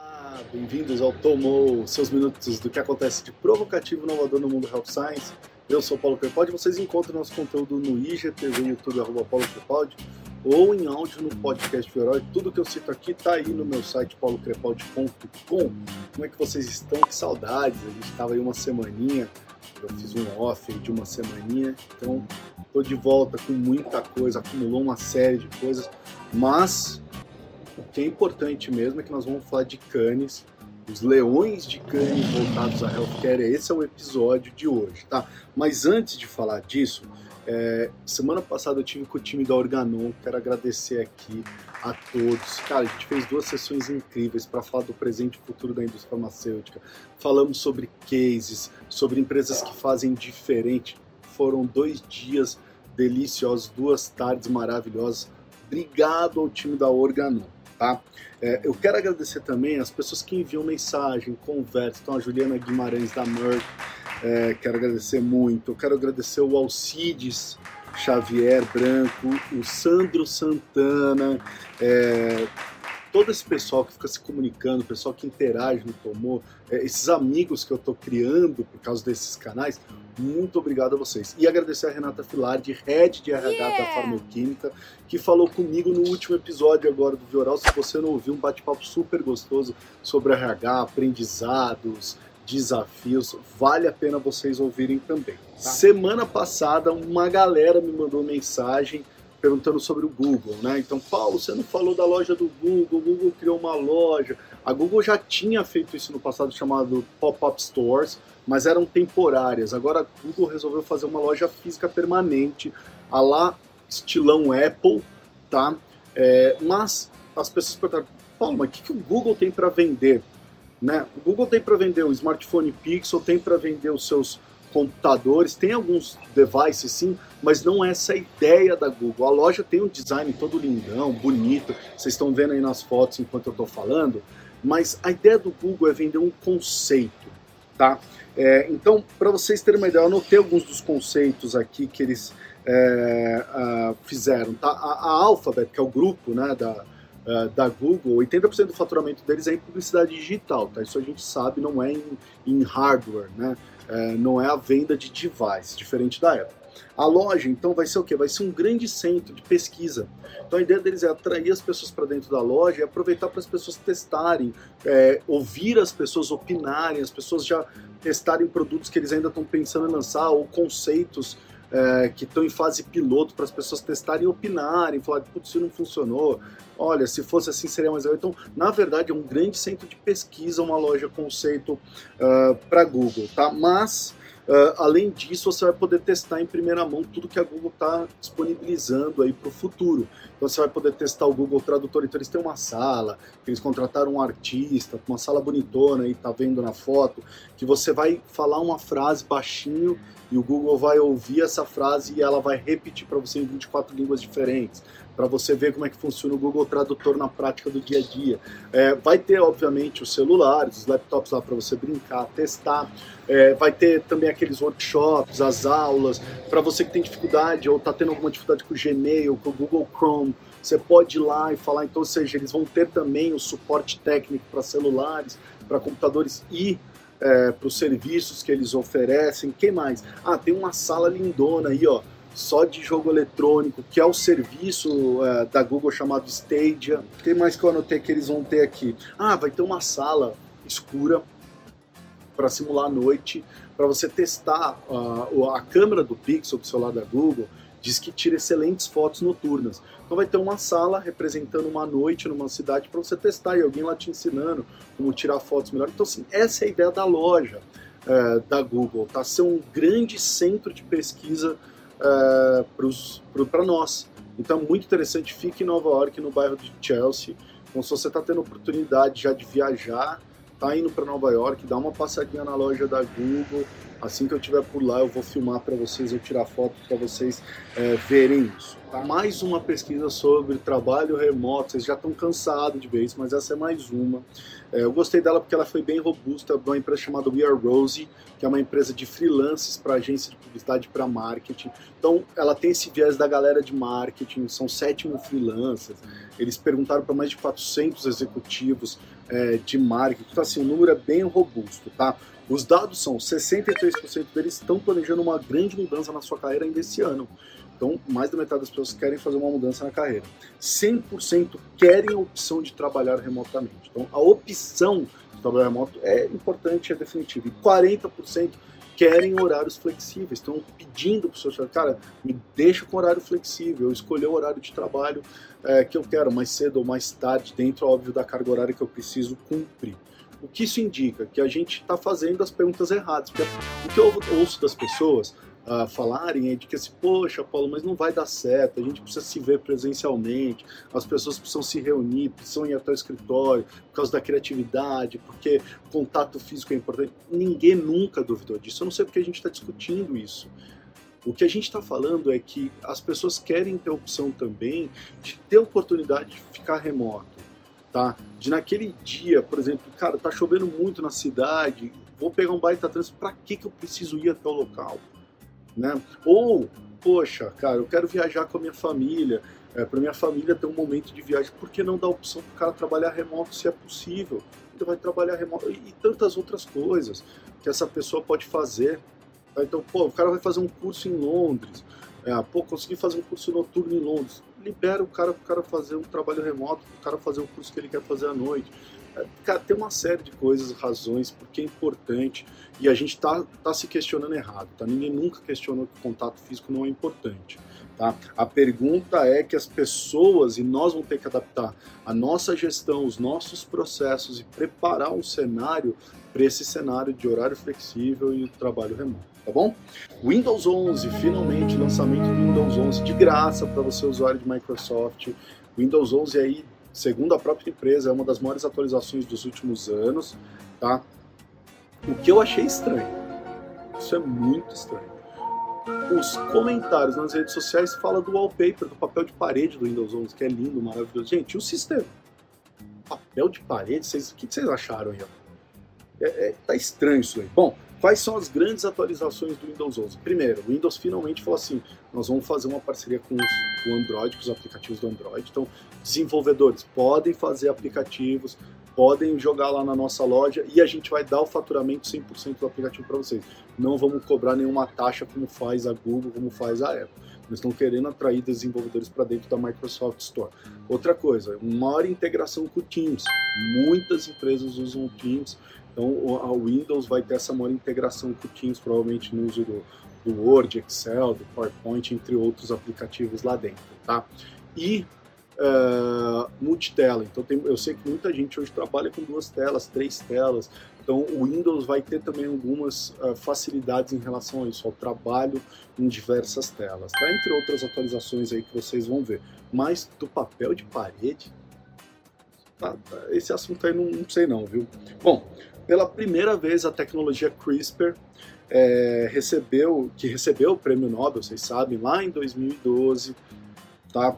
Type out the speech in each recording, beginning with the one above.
Olá, bem-vindos ao Tomou, seus minutos do que acontece de provocativo inovador no mundo Health Science. Eu sou Paulo Crepaldi, vocês encontram nosso conteúdo no IGTV, YouTube, arroba Paulo Crepaldi, ou em áudio no podcast Herói. Tudo que eu cito aqui está aí no meu site paulocrepaldi.com. Como é que vocês estão? Que saudades, a gente estava aí uma semaninha, eu fiz um off de uma semaninha, então estou de volta com muita coisa, acumulou uma série de coisas, mas o que é importante mesmo é que nós vamos falar de Cannes, os leões de Cannes voltados a healthcare. Esse é o episódio de hoje, tá? Mas antes de falar disso, é, semana passada eu tive com o time da Organon, quero agradecer aqui a todos. Cara, a gente fez duas sessões incríveis para falar do presente e futuro da indústria farmacêutica. Falamos sobre cases, sobre empresas que fazem diferente. Foram dois dias deliciosos, duas tardes maravilhosas. Obrigado ao time da Organon tá? É, eu quero agradecer também as pessoas que enviam mensagem, conversam. Então, a Juliana Guimarães da Merck, é, quero agradecer muito. Eu quero agradecer o Alcides Xavier Branco, o Sandro Santana, é, todo esse pessoal que fica se comunicando, o pessoal que interage no Tomou, é, esses amigos que eu estou criando por causa desses canais, muito obrigado a vocês. E agradecer a Renata Filardi, head de RH yeah. da Farmoquímica, que falou comigo no último episódio agora do Vioral. Se você não ouviu, um bate-papo super gostoso sobre RH, aprendizados, desafios. Vale a pena vocês ouvirem também. Tá? Semana passada, uma galera me mandou mensagem perguntando sobre o Google, né? Então, Paulo, você não falou da loja do Google, o Google criou uma loja. A Google já tinha feito isso no passado chamado pop-up stores, mas eram temporárias. Agora a Google resolveu fazer uma loja física permanente, a lá estilão Apple, tá? É, mas as pessoas perguntaram, Paulo, mas o que, que o Google tem para vender? Né? O Google tem para vender o smartphone Pixel, tem para vender os seus computadores, tem alguns devices sim, mas não é essa ideia da Google. A loja tem um design todo lindão, bonito, vocês estão vendo aí nas fotos enquanto eu estou falando, mas a ideia do Google é vender um conceito, tá? É, então, para vocês terem uma ideia, eu anotei alguns dos conceitos aqui que eles é, uh, fizeram, tá? A, a, Alphabet, que é o grupo né, da, uh, da Google, 80% do faturamento deles é em publicidade digital, tá? Isso a gente sabe, não é em, em hardware, né? É, não é a venda de device, diferente da Apple. A loja, então, vai ser o quê? Vai ser um grande centro de pesquisa. Então, a ideia deles é atrair as pessoas para dentro da loja e aproveitar para as pessoas testarem, é, ouvir as pessoas opinarem, as pessoas já testarem produtos que eles ainda estão pensando em lançar ou conceitos é, que estão em fase piloto para as pessoas testarem e opinarem, falar, putz, isso não funcionou, olha, se fosse assim seria mais legal. Então, na verdade, é um grande centro de pesquisa, uma loja conceito uh, ah, para Google, tá? Mas Uh, além disso, você vai poder testar em primeira mão tudo que a Google está disponibilizando aí para o futuro. Então você vai poder testar o Google Tradutor. Então eles têm uma sala, eles contrataram um artista, uma sala bonitona aí, tá vendo na foto, que você vai falar uma frase baixinho e o Google vai ouvir essa frase e ela vai repetir para você em 24 línguas diferentes para você ver como é que funciona o Google Tradutor na prática do dia a dia. É, vai ter, obviamente, os celulares, os laptops lá para você brincar, testar. É, vai ter também aqueles workshops, as aulas, para você que tem dificuldade ou está tendo alguma dificuldade com o Gmail, com o Google Chrome, você pode ir lá e falar, então, ou seja, eles vão ter também o suporte técnico para celulares, para computadores e é, para os serviços que eles oferecem. Quem mais? Ah, tem uma sala lindona aí, ó só de jogo eletrônico, que é o serviço é, da Google chamado Stadia. O que mais que eu anotei que eles vão ter aqui? Ah, vai ter uma sala escura para simular a noite, para você testar uh, a câmera do Pixel, do celular da Google, diz que tira excelentes fotos noturnas. Então vai ter uma sala representando uma noite numa cidade para você testar e alguém lá te ensinando como tirar fotos melhor. Então, assim, essa é a ideia da loja é, da Google, tá? Ser um grande centro de pesquisa uh, é, para nós. Então, muito interessante. Fique em Nova York, no bairro de Chelsea. Então, se você está tendo oportunidade já de viajar, tá indo para Nova York, dá uma passadinha na loja da Google. Assim que eu estiver por lá, eu vou filmar para vocês, eu tirar foto para vocês é, verem isso. Tá? Mais uma pesquisa sobre trabalho remoto. Vocês já estão cansados de ver isso, mas essa é mais uma. É, eu gostei dela porque ela foi bem robusta, de uma empresa chamada We Are Rose, que é uma empresa de freelances para agência de publicidade para marketing. Então, ela tem esse viés da galera de marketing, são sete mil freelancers. Eles perguntaram para mais de 400 executivos é, de marketing. Então, assim, o número é bem robusto, tá? Os dados são 63% deles estão planejando uma grande mudança na sua carreira ainda esse ano. Então, mais da metade das pessoas querem fazer uma mudança na carreira. 100% querem a opção de trabalhar remotamente. Então, a opção de trabalhar remoto é importante, é definitiva. E 40% querem horários flexíveis, estão pedindo para o seu cara, me deixa com horário flexível, escolher o horário de trabalho é, que eu quero, mais cedo ou mais tarde, dentro, óbvio, da carga horária que eu preciso cumprir. O que isso indica? Que a gente está fazendo as perguntas erradas. Porque o que eu ouço das pessoas uh, falarem é de que assim, poxa, Paulo, mas não vai dar certo, a gente precisa se ver presencialmente, as pessoas precisam se reunir, precisam ir até o escritório, por causa da criatividade, porque contato físico é importante. Ninguém nunca duvidou disso. Eu não sei porque a gente está discutindo isso. O que a gente está falando é que as pessoas querem ter a opção também de ter oportunidade de ficar remoto, tá? De naquele dia, por exemplo, cara, tá chovendo muito na cidade, vou pegar um baita trânsito, para que que eu preciso ir até o local? né? Ou, poxa, cara, eu quero viajar com a minha família, é, para minha família ter um momento de viagem, por que não dar opção para o cara trabalhar remoto se é possível? Ele vai trabalhar remoto e tantas outras coisas que essa pessoa pode fazer. Tá? Então, pô, o cara vai fazer um curso em Londres, é, pô, consegui fazer um curso noturno em Londres, libera o cara para o cara fazer um trabalho remoto, para o cara fazer o curso que ele quer fazer à noite. Cara, tem uma série de coisas, razões, porque é importante e a gente está tá se questionando errado, tá? Ninguém nunca questionou que o contato físico não é importante, tá? A pergunta é que as pessoas, e nós vamos ter que adaptar a nossa gestão, os nossos processos e preparar um cenário para esse cenário de horário flexível e trabalho remoto, tá bom? Windows 11, finalmente, lançamento do Windows 11 de graça para você usuário de Microsoft. Windows 11 aí segundo a própria empresa, é uma das maiores atualizações dos últimos anos, tá? O que eu achei estranho, isso é muito estranho. Os comentários nas redes sociais falam do wallpaper, do papel de parede do Windows 11, que é lindo, maravilhoso. Gente, e o sistema? Papel de parede, vocês, o que vocês acharam aí? É, é, tá estranho isso aí. Bom, Quais são as grandes atualizações do Windows 11? Primeiro, o Windows finalmente falou assim: nós vamos fazer uma parceria com, os, com o Android, com os aplicativos do Android. Então, desenvolvedores podem fazer aplicativos, podem jogar lá na nossa loja e a gente vai dar o faturamento 100% do aplicativo para vocês. Não vamos cobrar nenhuma taxa como faz a Google, como faz a Apple. Eles estão querendo atrair desenvolvedores para dentro da Microsoft Store. Outra coisa, maior integração com o Teams. Muitas empresas usam o Teams então a Windows vai ter essa maior integração com o Teams, provavelmente no uso do, do Word, Excel, do PowerPoint, entre outros aplicativos lá dentro, tá? E uh, multitela. Então tem, eu sei que muita gente hoje trabalha com duas telas, três telas. Então o Windows vai ter também algumas uh, facilidades em relação a isso, ao trabalho em diversas telas, tá? Entre outras atualizações aí que vocês vão ver. Mas do papel de parede, tá, esse assunto aí não, não sei não, viu? Bom, pela primeira vez a tecnologia CRISPR é, recebeu, que recebeu o prêmio Nobel, vocês sabem, lá em 2012, tá?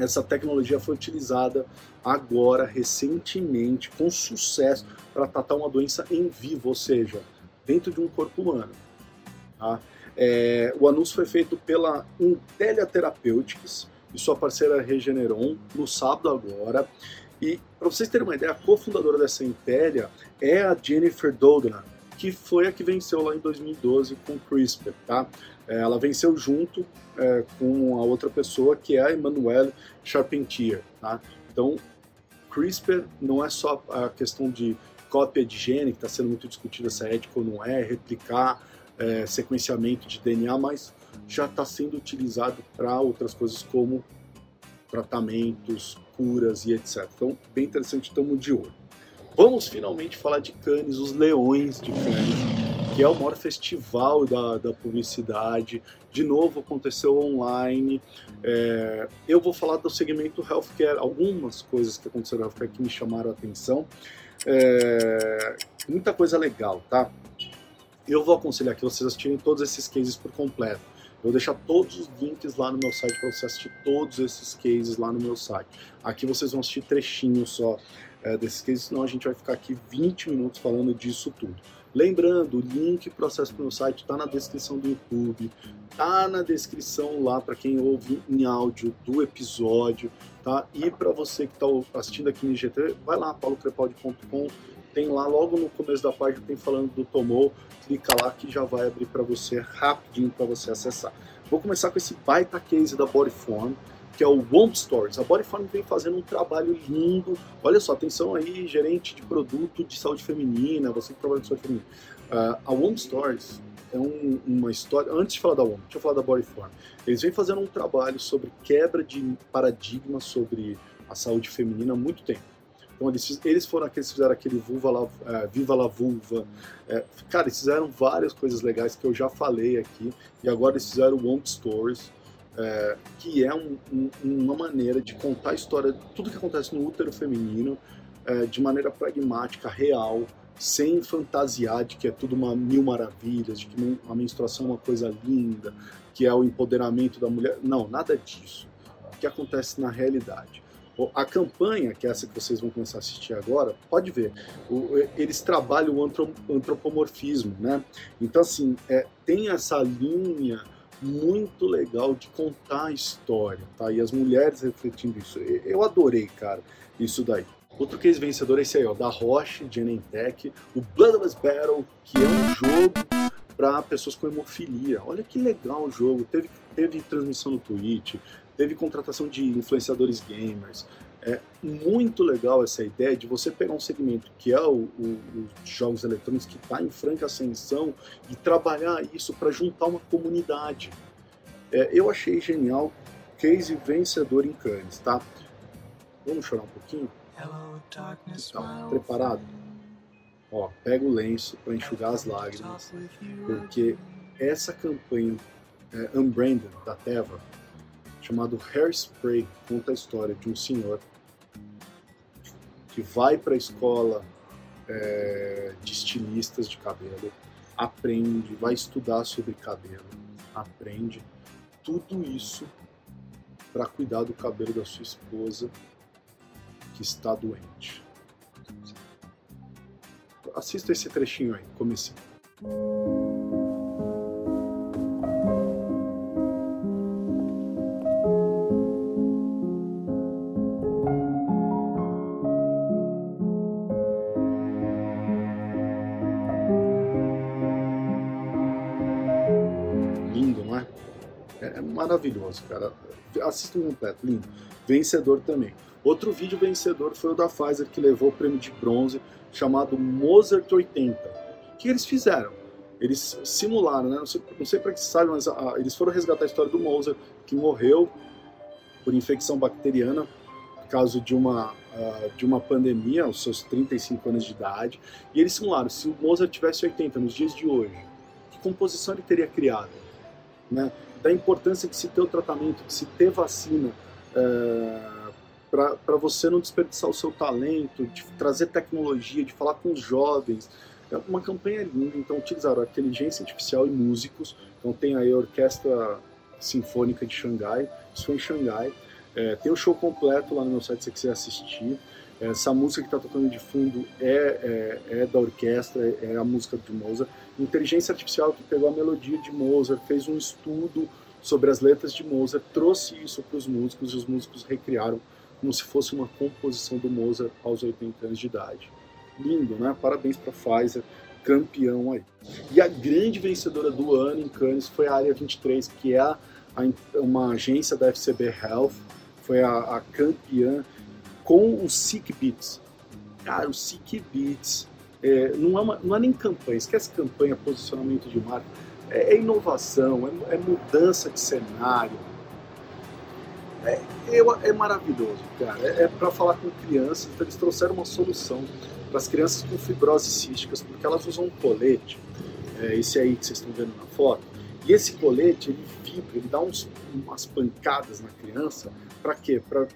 Essa tecnologia foi utilizada agora, recentemente, com sucesso, para tratar uma doença em vivo, ou seja, dentro de um corpo humano. Tá? É, o anúncio foi feito pela Intelia Therapeutics e sua parceira Regeneron no sábado agora. E para vocês terem uma ideia, a cofundadora dessa Impéria é a Jennifer Doudna, que foi a que venceu lá em 2012 com CRISPR, tá? É, ela venceu junto é, com a outra pessoa que é a Emmanuelle Charpentier, tá? Então, CRISPR não é só a questão de cópia de gene, que está sendo muito discutida se é ético ou não é, replicar é, sequenciamento de DNA, mas já está sendo utilizado para outras coisas como tratamentos, curas e etc. Então, bem interessante, estamos de olho. Vamos finalmente falar de Cannes, os Leões de Cannes, que é o maior festival da, da publicidade. De novo, aconteceu online. É, eu vou falar do segmento healthcare, algumas coisas que aconteceram no healthcare que me chamaram a atenção. É, muita coisa legal, tá? Eu vou aconselhar que vocês assistirem todos esses cases por completo. Eu vou deixar todos os links lá no meu site para você assistir todos esses cases lá no meu site. Aqui vocês vão assistir trechinhos só é, desses cases, senão a gente vai ficar aqui 20 minutos falando disso tudo. Lembrando, o link para acesso para o meu site está na descrição do YouTube, tá na descrição lá para quem ouve em áudio do episódio, tá? E para você que está assistindo aqui no IGT, vai lá, paulocrepaldi.com, tem lá logo no começo da página, tem falando do Tomou, clica lá que já vai abrir para você rapidinho para você acessar. Vou começar com esse baita case da Bodyform, que é o Womb Stories. A Bodyform vem fazendo um trabalho lindo. Olha só, atenção aí, gerente de produto de saúde feminina, você que trabalha com saúde feminina. Uh, a Womb Stories é um, uma história. Antes de falar da Womb, deixa eu falar da Bodyform. Eles vêm fazendo um trabalho sobre quebra de paradigma sobre a saúde feminina há muito tempo. Então eles, eles foram aqueles que fizeram aquele vulva la, uh, Viva la Vulva. É, cara, eles fizeram várias coisas legais que eu já falei aqui. E agora eles fizeram o Womb Stories é, que é um, um, uma maneira de contar a história, tudo que acontece no útero feminino, é, de maneira pragmática, real, sem fantasiar de que é tudo uma mil maravilhas, de que a menstruação é uma coisa linda, que é o empoderamento da mulher. Não, nada disso. O que acontece na realidade. A campanha, que é essa que vocês vão começar a assistir agora, pode ver, eles trabalham o antropomorfismo, né? Então, assim, é, tem essa linha muito legal de contar a história, tá? E as mulheres refletindo isso. Eu adorei, cara, isso daí. Outro case vencedor é esse aí, ó, da Roche, de Enentech, o Bloodless Battle, que é um jogo para pessoas com hemofilia. Olha que legal o jogo. Teve, teve transmissão no Twitch, teve contratação de influenciadores gamers. É muito legal essa ideia de você pegar um segmento que é o, o, os jogos eletrônicos que está em franca ascensão e trabalhar isso para juntar uma comunidade. É, eu achei genial, case vencedor em Cannes, tá? Vamos chorar um pouquinho? Tá, preparado? Ó, pega o lenço para enxugar as lágrimas, porque essa campanha é, Unbranded da Teva, chamado Hairspray, conta a história de um senhor que vai para a escola é, de estilistas de cabelo, aprende, vai estudar sobre cabelo, aprende tudo isso para cuidar do cabelo da sua esposa que está doente. Assista esse trechinho aí, comecinho. Maravilhoso, cara. Assista completo, lindo. Vencedor também. Outro vídeo vencedor foi o da Pfizer, que levou o prêmio de bronze, chamado Mozart 80. O que eles fizeram? Eles simularam, né? Não sei, sei para que sabe, mas a, eles foram resgatar a história do Mozart, que morreu por infecção bacteriana, causa de uma, uh, de uma pandemia, aos seus 35 anos de idade. E eles simularam, se o Mozart tivesse 80 nos dias de hoje, que composição ele teria criado? Né? Da importância de se ter o tratamento, de se ter vacina, é, para você não desperdiçar o seu talento, de trazer tecnologia, de falar com os jovens. É uma campanha linda, então utilizaram inteligência artificial e músicos. Então tem aí a Orquestra Sinfônica de Xangai, isso foi em Xangai. É, tem o show completo lá no meu site se você quiser assistir. Essa música que está tocando de fundo é, é, é, da orquestra, é a música de Mozart. Inteligência artificial que pegou a melodia de Mozart, fez um estudo sobre as letras de Mozart, trouxe isso para os músicos e os músicos recriaram como se fosse uma composição do Mozart aos 80 anos de idade. Lindo, né? Parabéns para Pfizer, campeão aí. E a grande vencedora do ano em Cannes foi a Área 23, que é a, a, uma agência da FCB Health, foi a, a campeã com o Sick Beats. Cara, o Sick Beats é, não, é uma, não é nem campanha, esquece campanha, posicionamento de marca, é, é inovação, é, é, mudança de cenário. É, é, é maravilhoso, cara. É, é para falar com crianças, então eles trouxeram uma solução para as crianças com fibrose císticas, porque elas usam um colete, esse aí que vocês estão vendo na foto, e esse colete ele vibra, ele dá uns, umas pancadas na criança, para quê? Para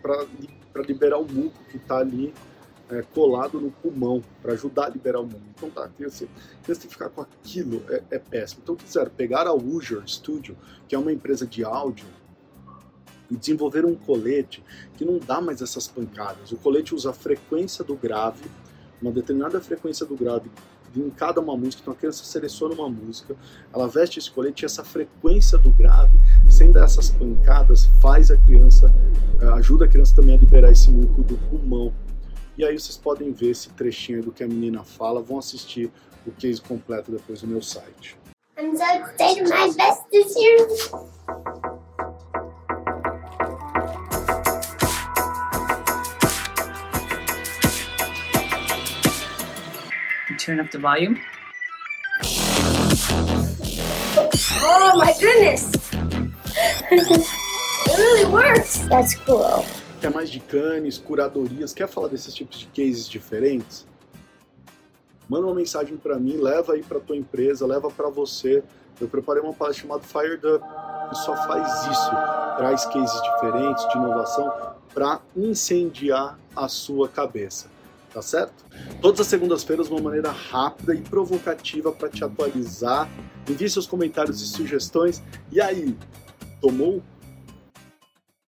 para liberar o muco que está ali é, colado no pulmão para ajudar a liberar o mundo. Então tá, tem assim, tem que ficar com aquilo, é, é péssimo. Então quiseram pegar a User Studio, que é uma empresa de áudio, e desenvolver um colete que não dá mais essas pancadas. O colete usa a frequência do grave, uma determinada frequência do grave em cada uma música, então a criança seleciona uma música, ela veste esse colete e essa frequência do grave, sem dar essas pancadas, faz a criança, eh, ajuda a criança também a liberar esse muco do pulmão. E aí vocês podem ver esse trechinho do que a menina fala, vão assistir o case completo depois no meu site. I'm so taking my best this year. Turn up the volume. Oh my goodness! it really works! That's cool. Quer mais de canes, curadorias? Quer falar desses tipos de cases diferentes? Manda uma mensagem para mim, leva aí para tua empresa, leva para você. Eu preparei uma palestra chamada Fired Up, que só faz isso, traz cases diferentes de inovação para incendiar a sua cabeça tá certo? Todas as segundas-feiras, uma maneira rápida e provocativa para te atualizar. Envie seus comentários e sugestões. E aí, tomou